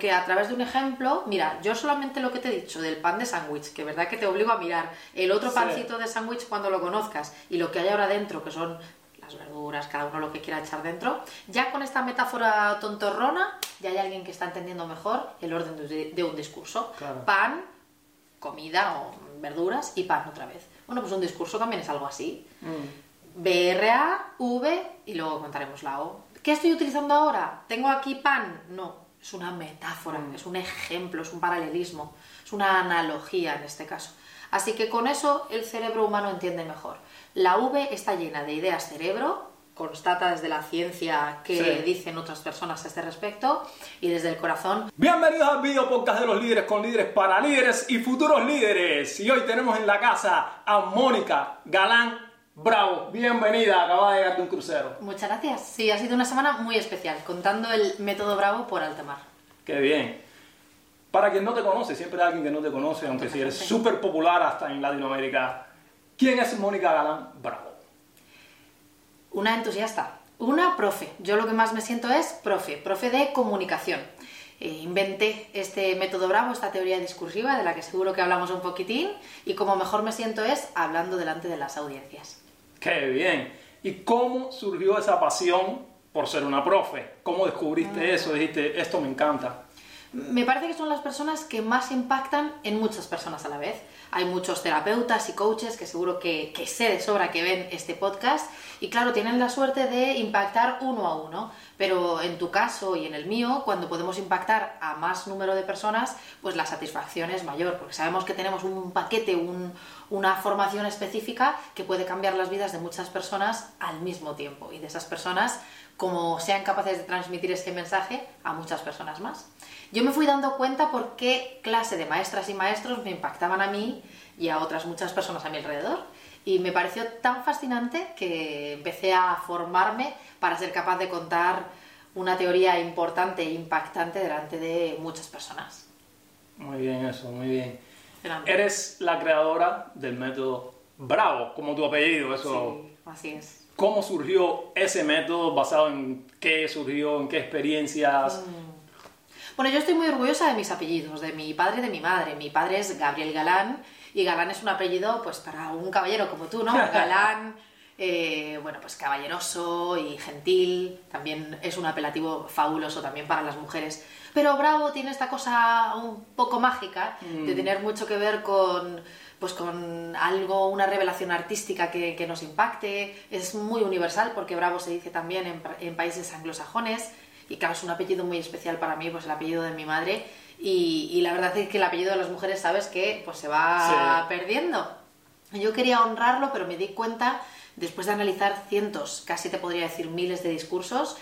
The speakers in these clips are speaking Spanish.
que a través de un ejemplo, mira, yo solamente lo que te he dicho del pan de sándwich, que verdad que te obligo a mirar el otro Sí. pancito de sándwich cuando lo conozcas y lo que hay ahora dentro, que son las verduras, cada uno lo que quiera echar dentro, ya con esta metáfora tontorrona, ya hay alguien que está entendiendo mejor el orden de, de un discurso. Claro. Pan, comida o verduras y pan otra vez. Bueno, pues un discurso también es algo así. Mm. BRA, V y luego contaremos la O. ¿Qué estoy utilizando ahora? ¿Tengo aquí pan? No, es una metáfora, Mm. es un ejemplo, es un paralelismo, es una analogía en este caso. Así que con eso el cerebro humano entiende mejor. La V está llena de ideas cerebro, constata desde la ciencia que Sí. dicen otras personas a este respecto, y desde el corazón Bienvenidos al video podcast de los líderes con líderes para líderes y futuros líderes. Y hoy tenemos en la casa a Mónica Galán Bravo. Bienvenida, acaba de llegar de un crucero. Muchas gracias. Sí, ha sido una semana muy especial, contando el método Bravo por alta mar. Qué bien. Para quien no te conoce, siempre hay alguien que no te conoce, aunque si eres gente. súper popular hasta en Latinoamérica. ¿Quién es Mónica Galán Bravo? Una entusiasta, una profe. Yo lo que más me siento es profe, profe de comunicación. Eh, inventé este método Bravo, esta teoría discursiva de la que seguro que hablamos un poquitín y como mejor me siento es hablando delante de las audiencias. Qué bien. ¿Y cómo surgió esa pasión por ser una profe? ¿Cómo descubriste eso? Dijiste, esto me encanta. Me parece que son las personas que más impactan en muchas personas a la vez. Hay muchos terapeutas y coaches que seguro que, que sé de sobra que ven este podcast y claro, tienen la suerte de impactar uno a uno, pero en tu caso y en el mío, cuando podemos impactar a más número de personas, pues la satisfacción es mayor, porque sabemos que tenemos un paquete, un- una formación específica que puede cambiar las vidas de muchas personas al mismo tiempo y de esas personas como sean capaces de transmitir ese mensaje a muchas personas más. Yo me fui dando cuenta por qué clase de maestras y maestros me impactaban a mí y a otras muchas personas a mi alrededor. Y me pareció tan fascinante que empecé a formarme para ser capaz de contar una teoría importante e impactante delante de muchas personas. Muy bien eso, muy bien. Grande. Eres la creadora del método Bravo, como tu apellido, eso. Sí, así es. ¿Cómo surgió ese método? ¿Basado en qué surgió? ¿En qué experiencias? Bueno, yo estoy muy orgullosa de mis apellidos, de mi padre y de mi madre. Mi padre es Gabriel Galán y Galán es un apellido pues para un caballero como tú, ¿no? Galán, eh, bueno, pues caballeroso y gentil. También es un apelativo fabuloso también para las mujeres. Pero Bravo tiene esta cosa un poco mágica de tener mucho que ver con pues con algo, una revelación artística que, que nos impacte. Es muy universal porque Bravo se dice también en países anglosajones. Y claro, es un apellido muy especial para mí, pues el apellido de mi madre. Y, y la verdad es que el apellido de las mujeres, sabes que pues se va Sí. perdiendo. Yo quería honrarlo, pero me di cuenta, después de analizar cientos, casi te podría decir miles de discursos,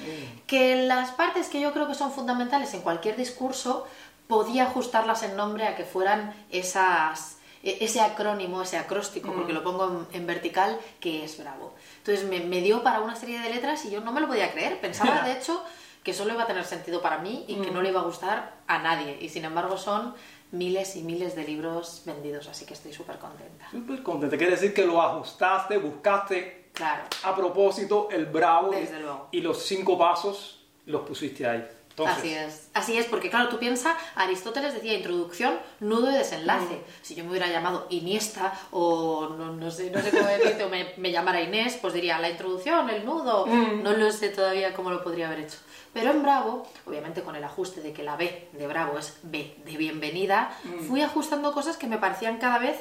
que las partes que yo creo que son fundamentales en cualquier discurso, podía ajustarlas en nombre a que fueran esas e- ese acrónimo, ese acróstico, porque lo pongo en, en vertical, que es bravo. Entonces me, me dio para una serie de letras y yo no me lo podía creer. Pensaba, de hecho, que solo iba a tener sentido para mí y que no le iba a gustar a nadie. Y sin embargo son miles y miles de libros vendidos, así que estoy súper contenta. Súper contenta. Quiere decir que lo ajustaste, buscaste Claro. a propósito el Bravo y- Desde luego. y los cinco pasos los pusiste ahí. Entonces, Así es, así es, porque claro, tú piensas, Aristóteles decía introducción, nudo y desenlace. Mm. Si yo me hubiera llamado Iniesta o no, no sé, no sé cómo decirte, o me, me llamara Inés, pues diría la introducción, el nudo, Mm. no lo sé todavía cómo lo podría haber hecho. Pero en Bravo, obviamente con el ajuste de que la B de Bravo es B de bienvenida, Mm. fui ajustando cosas que me parecían cada vez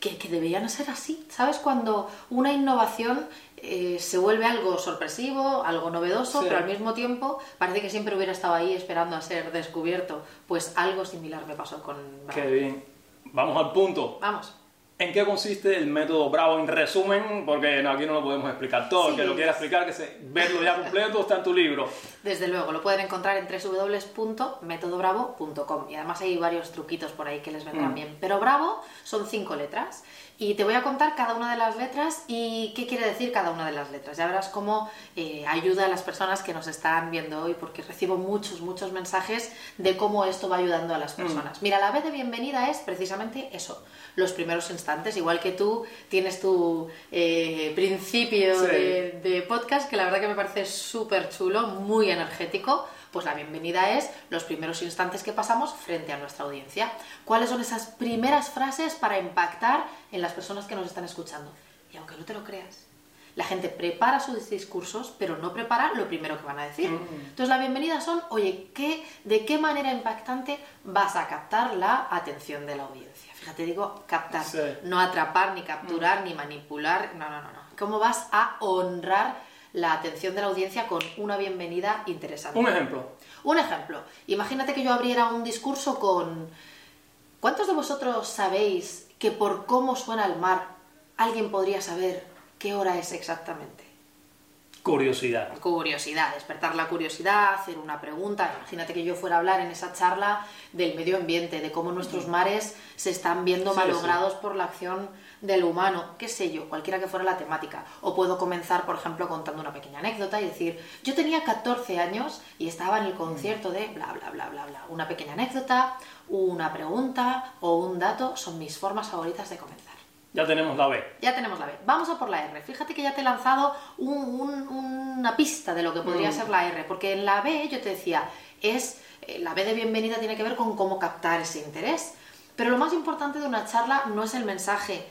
que, que deberían ser así. ¿Sabes? Cuando una innovación eh, se vuelve algo sorpresivo, algo novedoso, Sí. pero al mismo tiempo parece que siempre hubiera estado ahí esperando a ser descubierto. Pues algo similar me pasó con Bravo. Qué bien. Vamos al punto. Vamos. ¿En qué consiste el método Bravo? En resumen, porque no, aquí no lo podemos explicar todo. El que lo quiera explicar, que se, verlo ya completo, está en tu libro. Desde luego, lo pueden encontrar en www.metodobravo.com y además hay varios truquitos por ahí que les vendrán Mm. bien. Pero Bravo son cinco letras y te voy a contar cada una de las letras y qué quiere decir cada una de las letras. Ya verás cómo eh, ayuda a las personas que nos están viendo hoy porque recibo muchos, muchos mensajes de cómo esto va ayudando a las personas. Mira, la B de bienvenida es precisamente eso, los primeros instantes, igual que tú tienes tu eh, principio Sí. de, de podcast que la verdad que me parece súper chulo, muy energético, Pues la bienvenida es los primeros instantes que pasamos frente a nuestra audiencia. ¿Cuáles son esas primeras frases para impactar en las personas que nos están escuchando? Y aunque no te lo creas, la gente prepara sus discursos, pero no prepara lo primero que van a decir. Entonces la bienvenida son, oye, ¿qué, ¿de qué manera impactante vas a captar la atención de la audiencia? Fíjate, digo captar, Sí. no atrapar, ni capturar, ni manipular, no, no, no, no. ¿Cómo vas a honrar la atención de la audiencia con una bienvenida interesante? Un ejemplo. Un ejemplo, imagínate que yo abriera un discurso con... ¿Cuántos de vosotros sabéis que por cómo suena el mar alguien podría saber qué hora es exactamente? Curiosidad. Curiosidad, despertar la curiosidad, hacer una pregunta. Imagínate que yo fuera a hablar en esa charla del medio ambiente, de cómo nuestros mares se están viendo Sí, malogrados por la acción del humano, qué sé yo, cualquiera que fuera la temática. O puedo comenzar, por ejemplo, contando una pequeña anécdota y decir, yo tenía 14 años y estaba en el concierto de bla, bla, bla, bla, bla. Una pequeña anécdota, una pregunta o un dato son mis formas favoritas de comenzar. Ya tenemos la B. Ya tenemos la B. Vamos a por la R. Fíjate que ya te he lanzado un- un- una pista de lo que podría Mm. ser la R, porque en la B yo te decía, es eh, la B de bienvenida tiene que ver con cómo captar ese interés. Pero lo más importante de una charla no es el mensaje,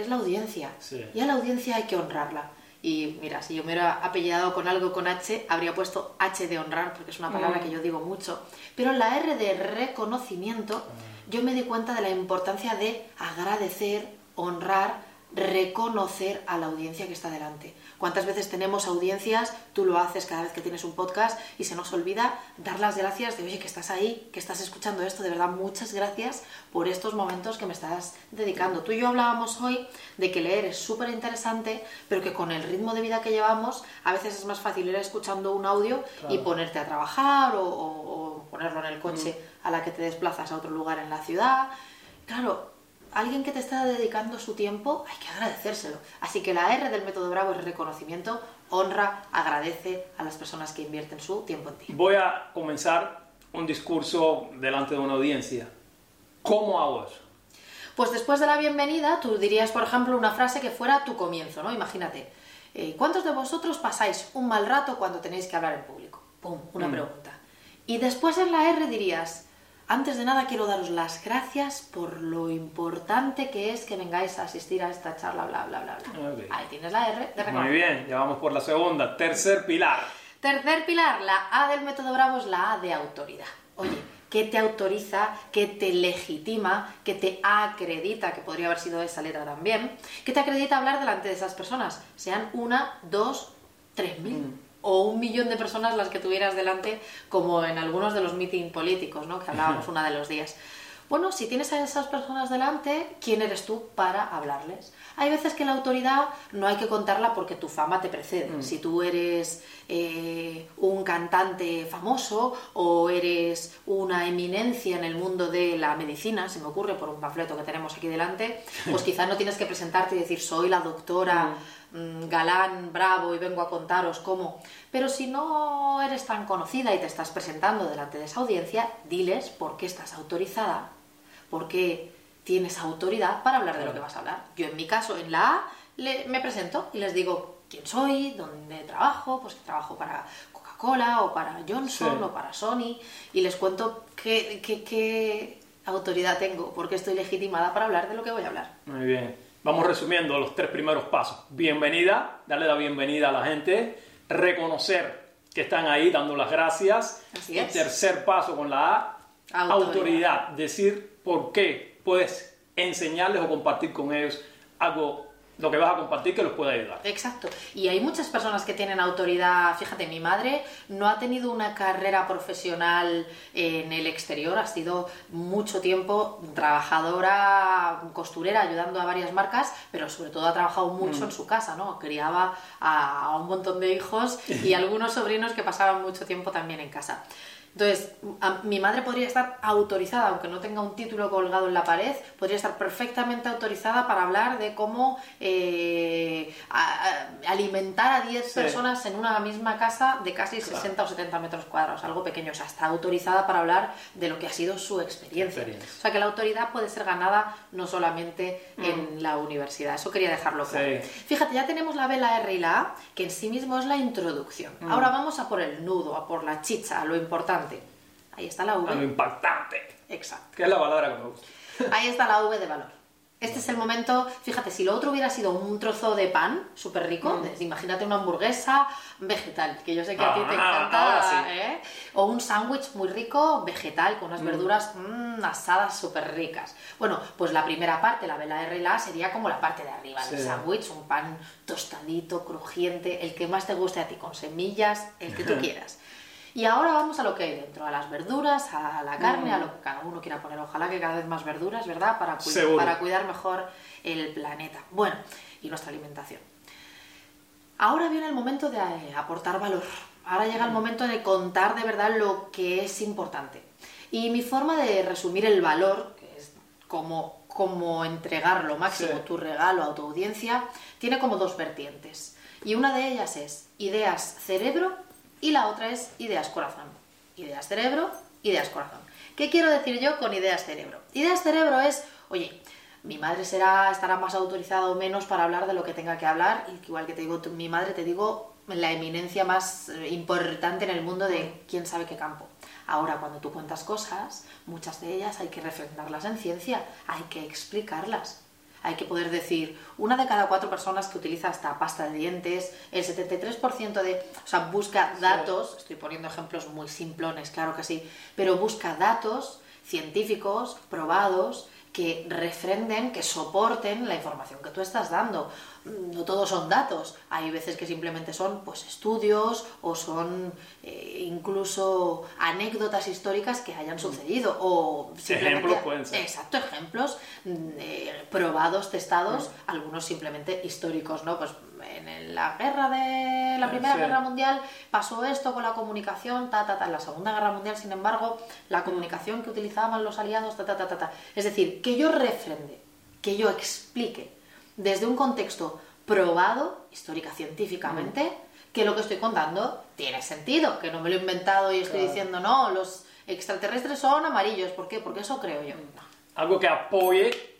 es la audiencia. Sí. Y a la audiencia hay que honrarla. Y mira, si yo me hubiera apellidado con algo con H, habría puesto H de honrar, porque es una palabra Mm. que yo digo mucho. Pero en la R de reconocimiento, yo me di cuenta de la importancia de agradecer, honrar, reconocer a la audiencia que está delante. ¿Cuántas veces tenemos audiencias? Tú lo haces cada vez que tienes un podcast y se nos olvida dar las gracias de, oye, que estás ahí, que estás escuchando esto, de verdad, muchas gracias por estos momentos que me estás dedicando. Tú y yo hablábamos hoy de que leer es súper interesante, pero que con el ritmo de vida que llevamos, a veces es más fácil ir escuchando un audio y ponerte a trabajar o, o- o ponerlo en el coche a la que te desplazas a otro lugar en la ciudad. Claro, alguien que te está dedicando su tiempo, hay que agradecérselo. Así que la R del método Bravo es reconocimiento, honra, agradece a las personas que invierten su tiempo en ti. Voy a comenzar un discurso delante de una audiencia. ¿Cómo hago eso? Pues después de la bienvenida, tú dirías, por ejemplo, una frase que fuera tu comienzo, ¿no? Imagínate, eh, ¿cuántos de vosotros pasáis un mal rato cuando tenéis que hablar en público? Pum, una Mm. pregunta. Y después en la R dirías, antes de nada quiero daros las gracias por lo importante que es que vengáis a asistir a esta charla, bla, bla, bla, bla. Ahí tienes la R de Muy bien, ya vamos por la segunda. Tercer pilar. Tercer pilar, la A del método Bravo es la A de autoridad. Oye, ¿qué te autoriza, qué te legitima, qué te acredita, que podría haber sido esa letra también, qué te acredita hablar delante de esas personas? Sean una, dos, tres mil. Mm. O un millón de personas las que tuvieras delante, como en algunos de los meeting políticos, ¿no? Que hablábamos una de los días. Bueno, si tienes a esas personas delante, ¿quién eres tú para hablarles? Hay veces que la autoridad no hay que contarla porque tu fama te precede. Si tú eres eh, un cantante famoso o eres una eminencia en el mundo de la medicina, se me ocurre por un panfleto que tenemos aquí delante, pues quizás no tienes que presentarte y decir soy la doctora mm, galán, bravo y vengo a contaros cómo. Pero si no eres tan conocida y te estás presentando delante de esa audiencia, diles por qué estás autorizada, por qué tienes autoridad para hablar de lo que vas a hablar. Yo en mi caso, en la A, le- me presento y les digo quién soy, dónde trabajo, pues que trabajo para Coca-Cola o para Johnson Sí. o para Sony y les cuento qué, qué- qué autoridad tengo, por qué estoy legitimada para hablar de lo que voy a hablar. Muy bien. Vamos resumiendo los tres primeros pasos. Bienvenida, darle la bienvenida a la gente, reconocer que están ahí dando las gracias. Así tercer paso con la A, Autoridad. autoridad. Decir por qué puedes enseñarles o compartir con ellos algo, lo que vas a compartir que los pueda ayudar. Exacto. Y hay muchas personas que tienen autoridad. Fíjate, mi madre no ha tenido una carrera profesional en el exterior, ha sido mucho tiempo trabajadora, costurera, ayudando a varias marcas, pero sobre todo ha trabajado mucho en su casa, ¿no? Criaba a, a un montón de hijos y algunos sobrinos que pasaban mucho tiempo también en casa. Entonces, a- mi madre podría estar autorizada, aunque no tenga un título colgado en la pared, podría estar perfectamente autorizada para hablar de cómo eh, a- a- alimentar a 10 Sí. personas en una misma casa de casi 60 o 70 metros cuadrados, algo pequeño. O sea, está autorizada para hablar de lo que ha sido su experiencia. Experiencia. O sea, que la autoridad puede ser ganada no solamente en la universidad. Eso quería dejarlo claro. Mm. Sí. Fíjate, ya tenemos la B, la R y la A, que en sí mismo es la introducción. Mm. Ahora vamos a por el nudo, a por la chicha, a lo importante. Ahí está la A lo V. impactante. Exacto. Que es la palabra que me gusta. Ahí está la V de valor. Este es el momento, fíjate, si lo otro hubiera sido un trozo de pan súper rico, Mm. imagínate una hamburguesa vegetal, que yo sé que a ti te Ah, encanta, sí. ¿eh? o un sándwich muy rico vegetal con unas Mm. verduras mm, asadas súper ricas. Bueno, pues la primera parte, la B, la R y la A, sería como la parte de arriba del sándwich, un pan tostadito, crujiente, el que más te guste a ti, con semillas, el que tú quieras. Y ahora vamos a lo que hay dentro, a las verduras, a la carne, a lo que cada uno quiera poner. Ojalá que cada vez más verduras, ¿verdad? Para, Seguro. para cuidar mejor el planeta. Bueno, y nuestra alimentación. Ahora viene el momento de eh, aportar valor. Ahora llega el momento de contar de verdad lo que es importante. Y mi forma de resumir el valor, que es como, como entregar lo máximo Sí. tu regalo a tu audiencia, tiene como dos vertientes. Y una de ellas es ideas cerebro y la otra es ideas corazón. Ideas cerebro, ideas corazón. ¿Qué quiero decir yo con ideas cerebro? Ideas cerebro es, oye, mi madre será, estará más autorizada o menos para hablar de lo que tenga que hablar, igual que te digo, mi madre te digo la eminencia más eh, importante en el mundo de quién sabe qué campo. Ahora, cuando tú cuentas cosas, muchas de ellas hay que refrendarlas en ciencia, hay que explicarlas. Hay que poder decir, una de cada cuatro personas que utiliza esta pasta de dientes, el 73% de... O sea, busca datos, estoy poniendo ejemplos muy simplones, claro que sí, pero busca datos científicos, probados, que refrenden, que soporten la información que tú estás dando. Mm, No todos son datos, hay veces que simplemente son pues, estudios o son eh, incluso anécdotas históricas que hayan sucedido o. Ejemplos pueden ser. Exacto, ejemplos mm, eh, probados, testados, algunos simplemente históricos, ¿no? Pues en la guerra de la Primera Sí. Guerra Mundial pasó esto con la comunicación, ta, ta, ta. En la Segunda Guerra Mundial, sin embargo, la comunicación que utilizaban los aliados, ta, ta, ta, ta, ta. Es decir, que yo refrende, que yo explique desde un contexto probado, histórica, científicamente, que lo que estoy contando tiene sentido, que no me lo he inventado y estoy Claro. diciendo, no, los extraterrestres son amarillos. ¿Por qué? Porque eso creo yo. Algo que apoye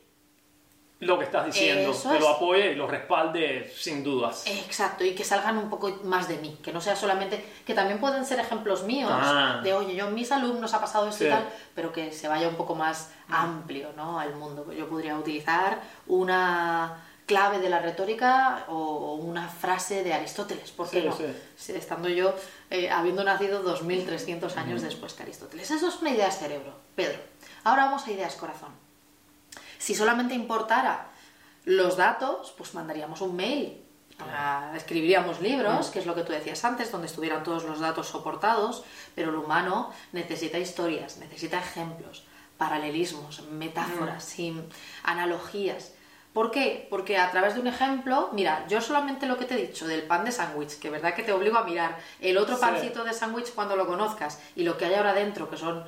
lo que estás diciendo. Eso que lo apoye y lo respalde sin dudas. Exacto, y que salgan un poco más de mí, que no sea solamente, que también pueden ser ejemplos míos, Ah. de oye, yo mis alumnos ha pasado esto y tal, pero que se vaya un poco más amplio, ¿no? Al mundo. Yo podría utilizar una clave de la retórica o una frase de Aristóteles, ¿por qué Sí, no? sí. Estando yo, eh, habiendo nacido 2300 años después que Aristóteles. Eso es una idea cerebro, Pedro. Ahora vamos a ideas corazón. Si solamente importara los datos, pues mandaríamos un mail. Escribiríamos libros, que es lo que tú decías antes, donde estuvieran todos los datos soportados, pero el humano necesita historias, necesita ejemplos, paralelismos, metáforas, sin analogías. ¿Por qué? Porque a través de un ejemplo, mira, yo solamente lo que te he dicho del pan de sándwich, que verdad que te obligo a mirar el otro Sí. pancito de sándwich cuando lo conozcas y lo que hay ahora dentro, que son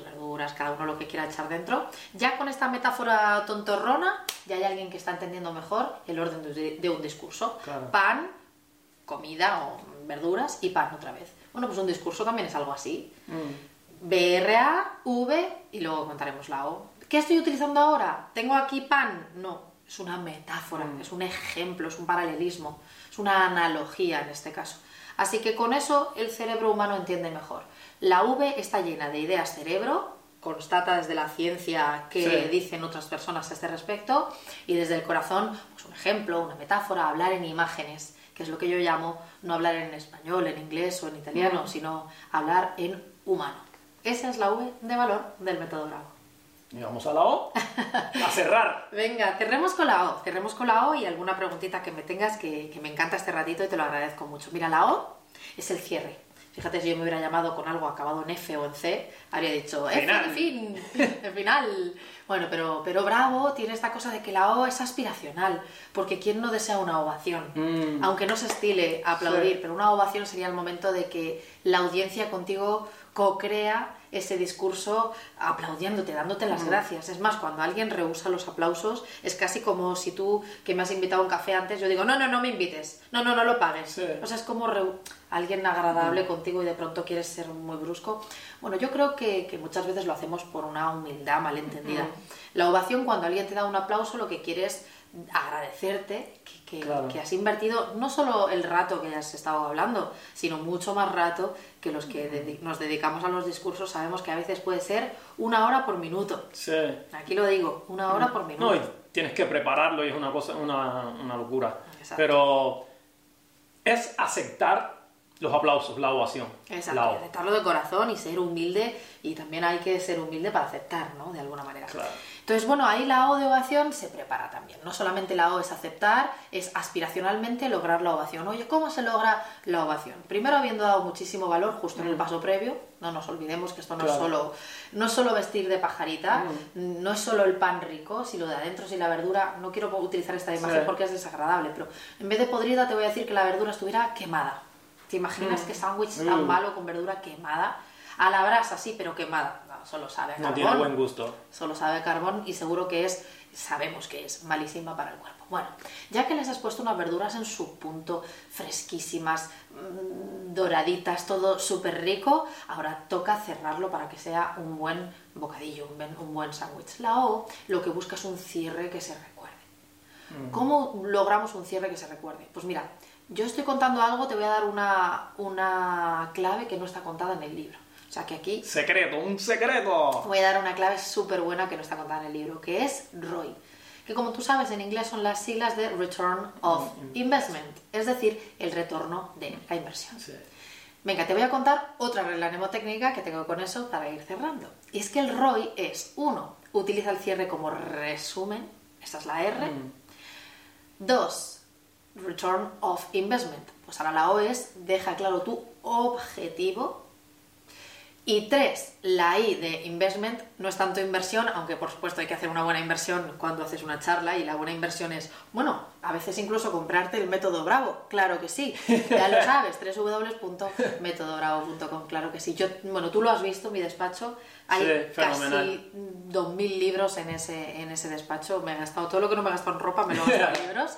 las verduras, cada uno lo que quiera echar dentro, ya con esta metáfora tontorrona, ya hay alguien que está entendiendo mejor el orden de, de un discurso. Claro. Pan, comida o verduras y pan otra vez. Bueno, pues un discurso también es algo así. Mm. BRA, V y luego contaremos la O. ¿Qué estoy utilizando ahora? ¿Tengo aquí pan? No, es una metáfora, Mm. es un ejemplo, es un paralelismo, es una analogía en este caso. Así que con eso el cerebro humano entiende mejor. La V está llena de ideas cerebro, constata desde la ciencia que Sí. dicen otras personas a este respecto, y desde el corazón, pues un ejemplo, una metáfora, hablar en imágenes, que es lo que yo llamo no hablar en español, en inglés o en italiano, Mm. sino hablar en humano. Esa es la V de valor del método Bravo. Y vamos a la O. A cerrar. Venga, cerremos con la O. Cerremos con la O y alguna preguntita que me tengas que, que me encanta este ratito y te lo agradezco mucho. Mira, la O es el cierre. Fíjate, si yo me hubiera llamado con algo acabado en F o en C, habría dicho F, Final. fin, el final. Bueno, pero, pero Bravo tiene esta cosa de que la O es aspiracional, porque ¿quién no desea una ovación? Mm. Aunque no se estile aplaudir, Sí. pero una ovación sería el momento de que la audiencia contigo co-crea ese discurso aplaudiéndote, dándote las gracias. Es más, cuando alguien rehúsa los aplausos, es casi como si tú, que me has invitado a un café antes, yo digo, no, no, no me invites, no, no, no lo pagues. Sí. O sea, es como reu- alguien agradable contigo y de pronto quieres ser muy brusco. Bueno, yo creo que, que muchas veces lo hacemos por una humildad malentendida. La ovación, cuando alguien te da un aplauso, lo que quiere es agradecerte que, que- Claro. que has invertido no solo el rato que has estado hablando, sino mucho más rato que los que dedi- nos dedicamos a los discursos sabemos que a veces puede ser una hora por minuto. Sí. Aquí lo digo, una hora por minuto. No, y tienes que prepararlo y es una cosa, una, una locura. Exacto. Pero es aceptar los aplausos, la ovación. Exacto, La aceptarlo de corazón y ser humilde y también hay que ser humilde para aceptar, ¿no? De alguna manera. Claro. Entonces, bueno, ahí la O de ovación se prepara también. No solamente la O es aceptar, es aspiracionalmente lograr la ovación. Oye, ¿cómo se logra la ovación? Primero habiendo dado muchísimo valor justo en el paso previo, no nos olvidemos que esto no, es, Claro. solo, no es solo vestir de pajarita, no es solo el pan rico, si lo de adentro, si la verdura, no quiero utilizar esta imagen Sí. porque es desagradable, pero en vez de podrida te voy a decir que la verdura estuviera quemada. ¿Te imaginas qué sándwich tan Mm. malo con verdura quemada? A la brasa, sí, pero quemada. No, solo sabe a No carbón. tiene buen gusto. Solo sabe a carbón y seguro que es, sabemos que es malísima para el cuerpo. Bueno, ya que les has puesto unas verduras en su punto, fresquísimas, mm, doraditas, todo súper rico, ahora toca cerrarlo para que sea un buen bocadillo, un buen, un buen sándwich. La O lo que busca es un cierre que se recuerde. ¿Cómo logramos un cierre que se recuerde? Pues mira, yo estoy contando algo, te voy a dar una, una clave que no está contada en el libro. O sea que aquí Secreto, un secreto. voy a dar una clave súper buena que no está contada en el libro, que es ROI. Que como tú sabes, en inglés son las siglas de Return of Investment, es decir, el retorno de la inversión. Sí. Venga, te voy a contar otra regla mnemotécnica que tengo con eso para ir cerrando. Y es que el ROI es, uno, utiliza el cierre como resumen, esta es la R. Dos, Return of Investment. Pues ahora la O es, deja claro tu objetivo. Y tres, la I de investment no es tanto inversión, aunque por supuesto hay que hacer una buena inversión cuando haces una charla y la buena inversión es, bueno, a veces incluso comprarte el método Bravo, claro que sí, ya lo sabes, www.métodobravo.com, claro que sí. Yo, bueno, tú lo has visto, mi despacho, hay Sí, casi fenomenal. 2.000 libros en ese, en ese despacho, me he gastado todo lo que no me he gastado en ropa, me lo he gastado en libros.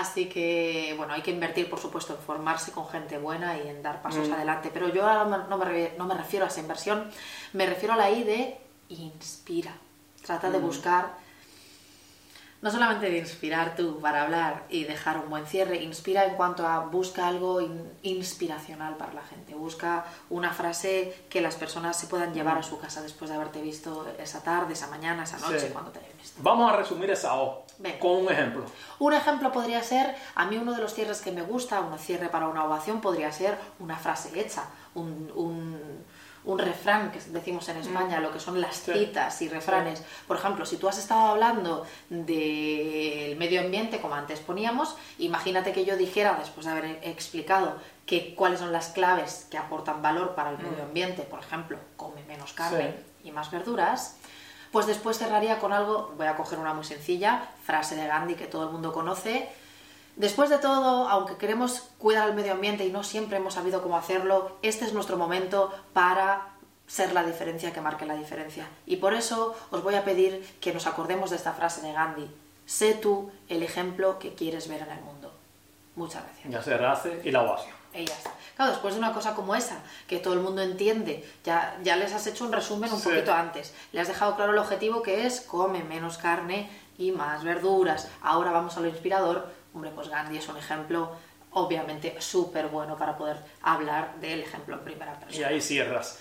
Así que, bueno, hay que invertir, por supuesto, en formarse con gente buena y en dar pasos adelante. Pero yo no me, no me refiero a esa inversión, me refiero a la I de inspira. Trata de buscar, no solamente de inspirar tú para hablar y dejar un buen cierre, inspira en cuanto a busca algo in- inspiracional para la gente. Busca una frase que las personas se puedan llevar a su casa después de haberte visto esa tarde, esa mañana, esa noche, Sí. cuando te hayan visto. Vamos a resumir esa O Venga. con un ejemplo. Un ejemplo podría ser, a mí uno de los cierres que me gusta, un cierre para una ovación, podría ser una frase hecha, un, un- un refrán que decimos en España, lo que son las Sí. citas y refranes. Por ejemplo, si tú has estado hablando del medio ambiente, como antes poníamos, imagínate que yo dijera, después de haber explicado que, cuáles son las claves que aportan valor para el medio ambiente, por ejemplo, come menos carne y más verduras, pues después cerraría con algo, voy a coger una muy sencilla, frase de Gandhi que todo el mundo conoce. Después de todo, aunque queremos cuidar el medio ambiente y no siempre hemos sabido cómo hacerlo, este es nuestro momento para ser la diferencia que marque la diferencia. Y por eso os voy a pedir que nos acordemos de esta frase de Gandhi. Sé tú el ejemplo que quieres ver en el mundo. Muchas gracias. Ya cerraste y la ovación. Ya está. Claro, después de una cosa como esa, que todo el mundo entiende, ya, ya les has hecho un resumen un Sí. poquito antes. Le has dejado claro el objetivo que es come menos carne y más verduras. Ahora vamos a lo inspirador. Hombre, pues Gandhi es un ejemplo obviamente súper bueno para poder hablar del ejemplo en primera Y persona. ahí cierras.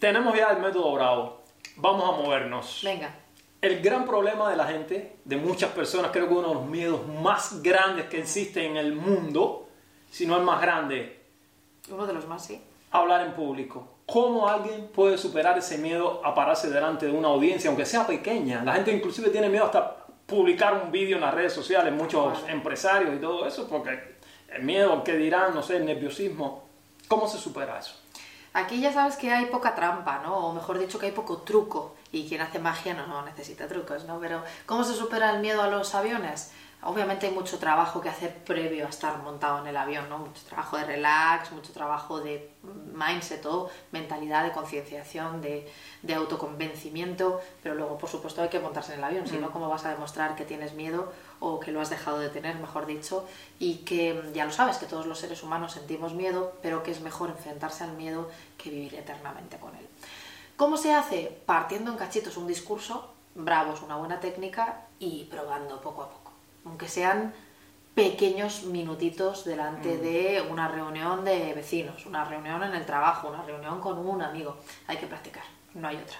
Tenemos ya el método Bravo. Vamos a movernos. Venga, El gran problema de la gente, de muchas personas, creo que uno de los miedos más grandes que existe en el mundo, si no el más grande, uno de los más, sí. hablar en público. ¿Cómo alguien puede superar ese miedo a pararse delante de una audiencia, aunque sea pequeña? La gente inclusive tiene miedo hasta publicar un vídeo en las redes sociales, muchos empresarios y todo eso, porque el miedo, que dirán, no sé, el nerviosismo. ¿Cómo se supera eso? Aquí ya sabes que hay poca trampa, ¿no? O mejor dicho, que hay poco truco. Y quien hace magia no, no necesita trucos, ¿no? Pero, ¿cómo se supera el miedo a los aviones? Obviamente hay mucho trabajo que hacer previo a estar montado en el avión, ¿no? Mucho trabajo de relax, mucho trabajo de mindset o mentalidad, de concienciación, de, de, autoconvencimiento, pero luego, por supuesto, hay que montarse en el avión, si no, mm. ¿cómo vas a demostrar que tienes miedo o que lo has dejado de tener, mejor dicho? Y que ya lo sabes, que todos los seres humanos sentimos miedo, pero que es mejor enfrentarse al miedo que vivir eternamente con él. ¿Cómo se hace? Partiendo en cachitos un discurso, bravos, una buena técnica y probando poco a poco aunque sean pequeños minutitos delante mm. de una reunión de vecinos, una reunión en el trabajo, una reunión con un amigo. Hay que practicar, no hay otra.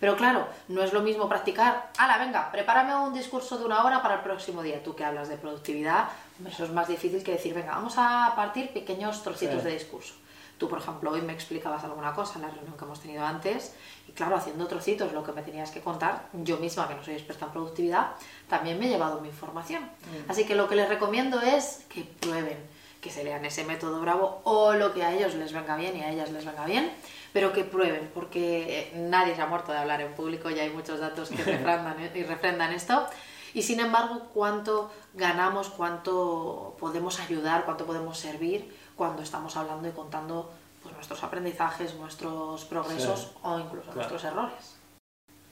Pero claro, no es lo mismo practicar, ala, venga, prepárame un discurso de una hora para el próximo día. Tú que hablas de productividad, eso es más difícil que decir, venga, vamos a partir pequeños trocitos de discurso. Tú, por ejemplo, hoy me explicabas alguna cosa en la reunión que hemos tenido antes y claro, haciendo trocitos lo que me tenías que contar, yo misma, que no soy experta en productividad, también me he llevado mi información. Mm. Así que lo que les recomiendo es que prueben, que se lean ese método bravo o lo que a ellos les venga bien y a ellas les venga bien, pero que prueben, porque nadie se ha muerto de hablar en público y hay muchos datos que refrendan, y refrendan esto. Y sin embargo, cuánto ganamos, cuánto podemos ayudar, cuánto podemos servir cuando estamos hablando y contando pues, nuestros aprendizajes, nuestros progresos o incluso nuestros errores.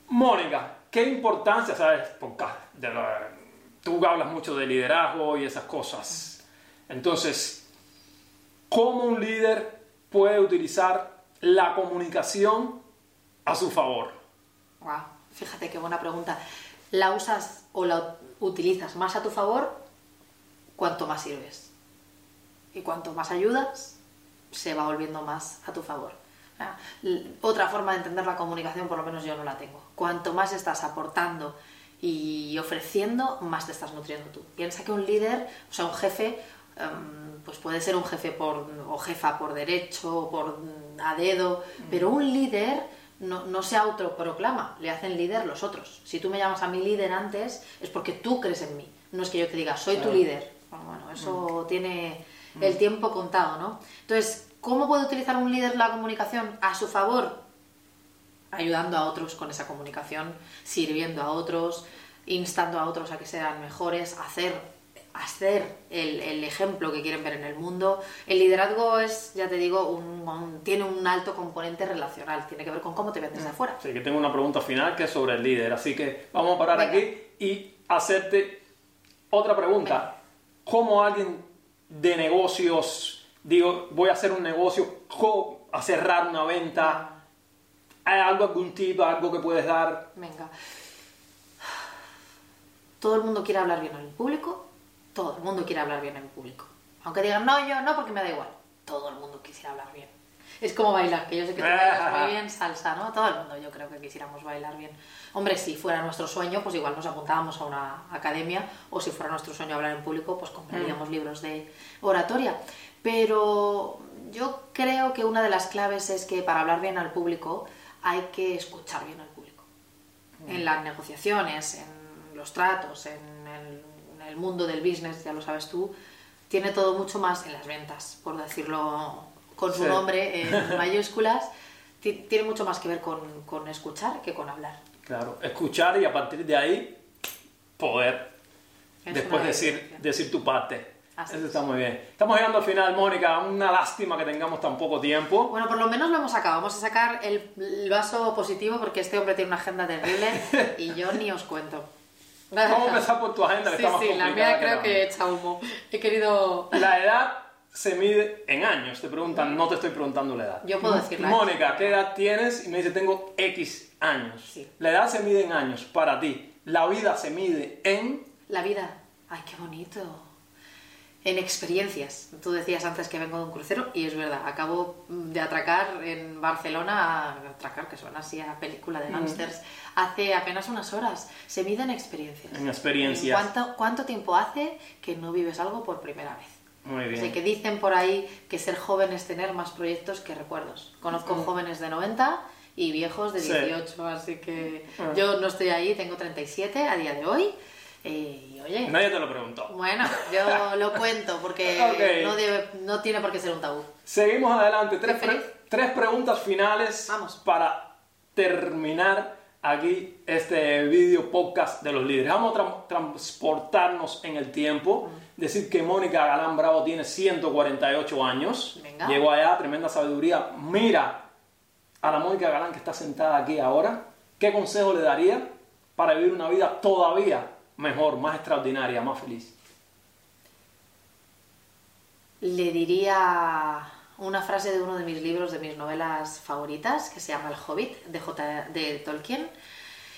Mónica, ¿qué importancia, sabes? Porque tú hablas mucho de liderazgo y esas cosas. Entonces, ¿cómo un líder puede utilizar la comunicación a su favor? Wow, fíjate qué buena pregunta. ¿La usas o la utilizas más a tu favor cuanto más sirves? Y cuanto más ayudas, se va volviendo más a tu favor. Otra forma de entender la comunicación, por lo menos yo no la tengo. Cuanto más estás aportando y ofreciendo, más te estás nutriendo tú. Piensa que un líder, o sea, un jefe, em, pues puede ser un jefe por, o jefa por derecho, o por a dedo, pero un líder no, no, se autoproclama, le hacen líder los otros. Si tú me llamas a mi líder antes, es porque tú crees en mí. No es que yo te diga, soy tu líder. Bueno, eso mm. tiene el tiempo contado, ¿no? Entonces, ¿cómo puede utilizar un líder la comunicación a su favor? Ayudando a otros con esa comunicación, sirviendo a otros, instando a otros a que sean mejores, hacer, hacer el, ejemplo que quieren ver en el mundo. El liderazgo es, ya te digo, un, tiene un alto componente relacional, tiene que ver con cómo te ven desde mm. afuera. Sí, que tengo una pregunta final que es sobre el líder, así que vamos a parar aquí y hacerte otra pregunta. ¿Cómo alguien de negocios, digo, voy a hacer un negocio, a cerrar una venta, ¿hay algo, algún tipo, algo que puedes dar? Venga. Todo el mundo quiere hablar bien en público, todo el mundo quiere hablar bien en público. Aunque digan, no, yo no, porque me da igual. Todo el mundo quisiera hablar bien. Es como bailar, que yo sé que tú bailas muy bien salsa, ¿no? Todo el mundo yo creo que quisiéramos bailar bien. Hombre, si fuera nuestro sueño, pues igual nos apuntábamos a una academia, o si fuera nuestro sueño hablar en público, pues compraríamos mm. libros de oratoria. Pero yo creo que una de las claves es que para hablar bien al público hay que escuchar bien al público. Mm. En las negociaciones, en los tratos, en el, en el mundo del business, ya lo sabes tú, tiene todo mucho más en las ventas, por decirlo con su nombre en mayúsculas, tiene mucho más que ver con, escuchar que con hablar. Claro, escuchar y a partir de ahí poder después decir, decir tu parte. Eso está muy bien. Estamos llegando al final, Mónica. Una lástima que tengamos tan poco tiempo. Bueno, por lo menos lo hemos sacado. Vamos a sacar el, vaso positivo porque este hombre tiene una agenda terrible y yo ni os cuento. Vamos a empezar por tu agenda, que sí, está más Sí, la mía creo que he echado humo. He querido... La edad se mide en años. Te preguntan, no te estoy preguntando la edad. Yo puedo decir Mónica, ¿qué edad tienes? Y me dice, tengo X años. Sí. La edad se mide en años para ti. La vida se mide en... La vida. Ay, qué bonito. En experiencias. Tú decías antes que vengo de un crucero y es verdad. Acabo de atracar en Barcelona, atracar, que suena así a película de mm. gangsters, hace apenas unas horas. Se mide en experiencias. En experiencias. ¿Cuánto, ¿Cuánto tiempo hace que no vives algo por primera vez? Muy bien. que dicen por ahí que ser joven es tener más proyectos que recuerdos. Conozco mm. jóvenes de 90 y viejos de 18, así que ah. yo no estoy ahí, tengo 37 a día de hoy. Eh, y oye. Nadie te lo preguntó. Bueno, yo lo cuento porque no, debe, no tiene por qué ser un tabú. Seguimos adelante. Tres, tres preguntas finales Vamos. para terminar aquí este video podcast de los líderes. Vamos a transportarnos en el tiempo. Decir que Mónica Galán Bravo tiene 148 años. Venga. Llegó allá, tremenda sabiduría. Mira a la Mónica Galán que está sentada aquí ahora. ¿Qué consejo le daría para vivir una vida todavía mejor, más extraordinaria, más feliz? Le diría una frase de uno de mis libros, de mis novelas favoritas, que se llama El Hobbit, de, J. de Tolkien,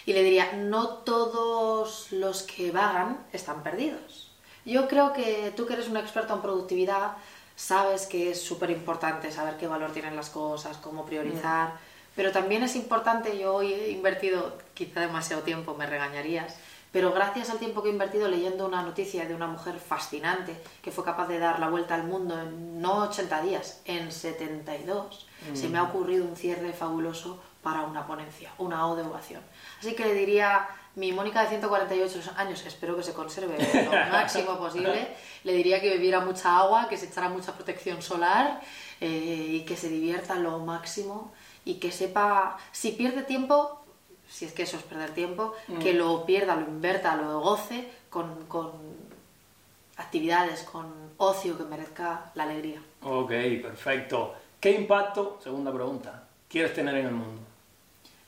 y le diría, no todos los que vagan están perdidos. Yo creo que tú que eres un experto en productividad, sabes que es súper importante saber qué valor tienen las cosas, cómo priorizar, pero también es importante, yo hoy he invertido quizá demasiado tiempo, me regañarías, pero gracias al tiempo que he invertido leyendo una noticia de una mujer fascinante que fue capaz de dar la vuelta al mundo en no 80 días, en 72, se me ha ocurrido un cierre fabuloso para una ponencia, una O de ovación. Así que le diría, mi Mónica de 148 años, espero que se conserve lo máximo posible, le diría que bebiera mucha agua, que se echara mucha protección solar eh, y que se divierta lo máximo y que sepa, si pierde tiempo, si es que eso es perder tiempo, que lo pierda, lo inverta, lo goce con, con actividades, con ocio que merezca la alegría. Ok, perfecto. ¿Qué impacto, segunda pregunta, quieres tener en el mundo?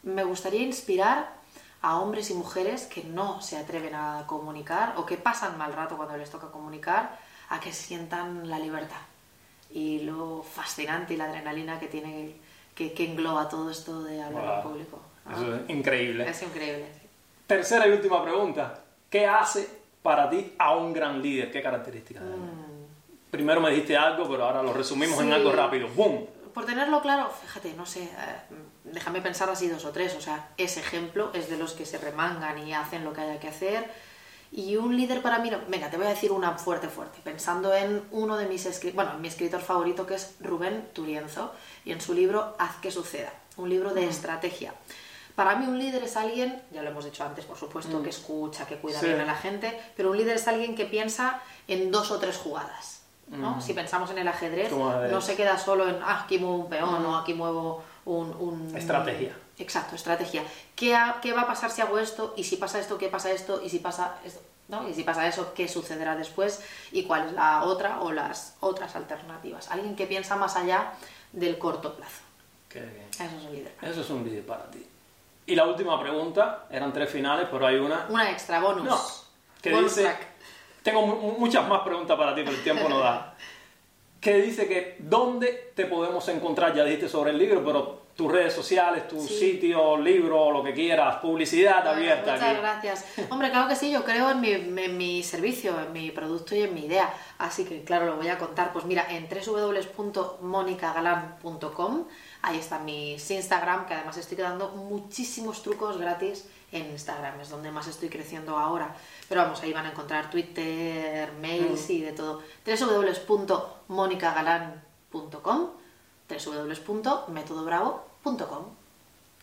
Me gustaría inspirar a hombres y mujeres que no se atreven a comunicar o que pasan mal rato cuando les toca comunicar, a que sientan la libertad y lo fascinante y la adrenalina que tiene, que, que engloba todo esto de hablar Wow. en público. ¿no? Eso es increíble. Es increíble. sí. Tercera y última pregunta. ¿Qué hace para ti a un gran líder? ¿Qué características? tiene? Primero me dijiste algo, pero ahora lo resumimos en Mm. Sí. algo rápido. ¡Boom! Por tenerlo claro, fíjate, no sé, eh, déjame pensar así dos o tres, o sea, ese ejemplo es de los que se remangan y hacen lo que haya que hacer. Y un líder para mí, no- venga, te voy a decir una fuerte, fuerte, pensando en uno de mis escritores, bueno, mi escritor favorito que es Rubén Turienzo, y en su libro Haz que suceda, un libro de estrategia. Para mí un líder es alguien, ya lo hemos dicho antes, por supuesto, que escucha, que cuida Sí. bien a la gente, pero un líder es alguien que piensa en dos o tres jugadas. ¿No? Si pensamos en el ajedrez, no se queda solo en, ah, aquí muevo un peón o aquí muevo un... un- Estrategia. Exacto, estrategia. ¿Qué, ha- ¿Qué va a pasar si hago esto? ¿Y si pasa esto, qué pasa esto? ¿Y si pasa esto? ¿no? Y si pasa eso, ¿qué sucederá después? ¿Y cuál es la otra o las otras alternativas? Alguien que piensa más allá del corto plazo. Qué bien. Eso es un líder. Eso es un líder para ti. Y la última pregunta, eran tres finales, pero hay una Una extra bonus. No, que Bonus dice... track. Tengo mu- muchas más preguntas para ti, pero el tiempo no da. Que dice que dónde te podemos encontrar, ya dijiste sobre el libro, pero tus redes sociales, tu Sí. sitio, libro, lo que quieras, publicidad Bueno, abierta Muchas aquí. gracias. Hombre, claro que sí, yo creo en mi, en mi servicio, en mi producto y en mi idea. Así que, claro, lo voy a contar. Pues mira, en www.monicagalan.com, ahí están mis Instagram, que además estoy dando muchísimos trucos gratis en Instagram, es donde más estoy creciendo ahora. Pero vamos, ahí van a encontrar Twitter, mails y de todo. www.monicagalan.com, www.metodobravo.com.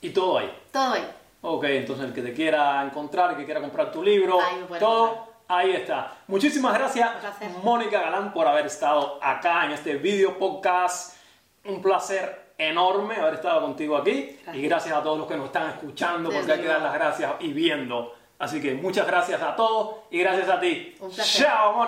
Y todo ahí. Todo ahí. Ok, entonces el que te quiera encontrar, el que quiera comprar tu libro, Ahí todo, ahí está. Muchísimas gracias, placer. Mónica Galán, por haber estado acá en este video podcast. Un placer enorme haber estado contigo aquí. Gracias. Y gracias a todos los que nos están escuchando, porque hay que dar las gracias y viendo. Así que muchas gracias a todos y gracias a ti. Un placer. Chao, Mónica.